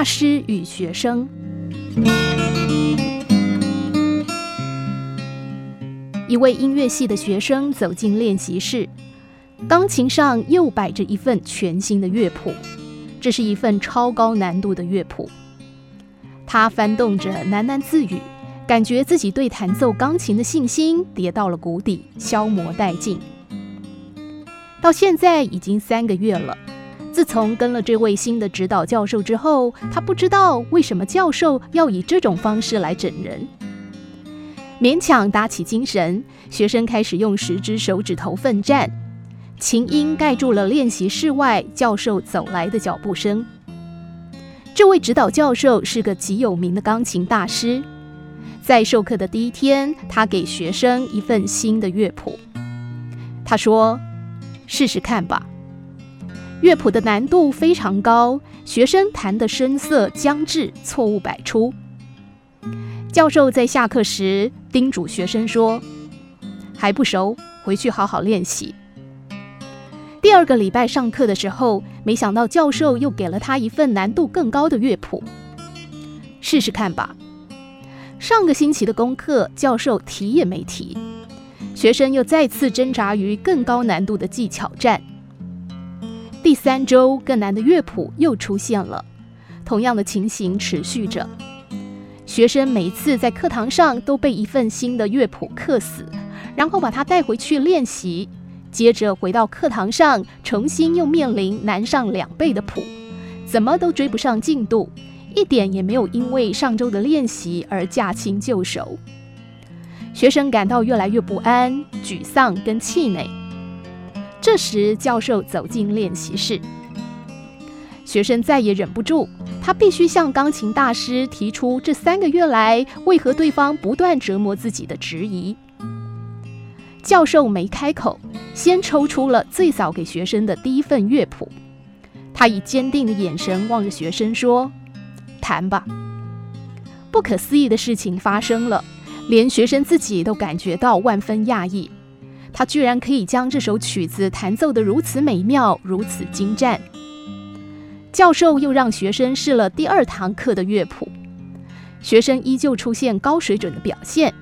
大师与学生。一位音乐系的学生走进练习室，钢琴上又摆着一份全新的乐谱，这是一份超高难度的乐谱。他翻动着，喃喃自语，感觉自己对弹奏钢琴的信心跌到了谷底，消磨殆尽。到现在已经三个月了。自从跟了这位新的指导教授之后，他不知道为什么教授要以这种方式来整人。勉强打起精神，学生开始用十只手指头奋战，琴音盖住了练习室外教授走来的脚步声。这位指导教授是个极有名的钢琴大师，在授课的第一天，他给学生一份新的乐谱。他说：“试试看吧。”乐谱的难度非常高，学生弹得声色僵滞，错误百出。教授在下课时叮嘱学生说：“还不熟，回去好好练习。”第二个礼拜上课的时候，没想到教授又给了他一份难度更高的乐谱，试试看吧。上个星期的功课，教授提也没提，学生又再次挣扎于更高难度的技巧战。第三周，更难的乐谱又出现了，同样的情形持续着。学生每次在课堂上都被一份新的乐谱课死，然后把它带回去练习，接着回到课堂上，重新又面临难上两倍的谱，怎么都追不上进度，一点也没有因为上周的练习而驾轻就熟。学生感到越来越不安、沮丧跟气馁。这时，教授走进练习室，学生再也忍不住。他必须向钢琴大师提出这三个月来为何对方不断折磨自己的质疑。教授没开口，先抽出了最早给学生的第一份乐谱。他以坚定的眼神望着学生说：“弹吧。”不可思议的事情发生了，连学生自己都感觉到万分讶异。他居然可以将这首曲子弹奏得如此美妙，如此精湛。教授又让学生试了第二堂课的乐谱，学生依旧出现高水准的表现。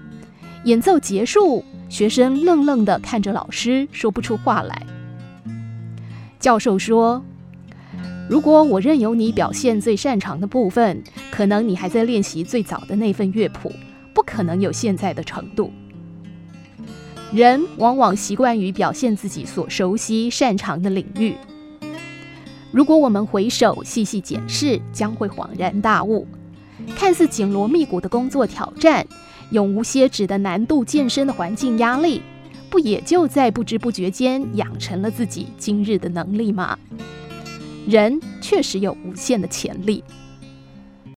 演奏结束，学生愣愣地看着老师，说不出话来。教授说：“如果我任由你表现最擅长的部分，可能你还在练习最早的那份乐谱，不可能有现在的程度。人往往习惯于表现自己所熟悉、擅长的领域。”如果我们回首细细检视，将会恍然大悟。看似紧锣密鼓的工作挑战，永无歇止的难度健身的环境压力，不也就在不知不觉间养成了自己今日的能力吗？人确实有无限的潜力。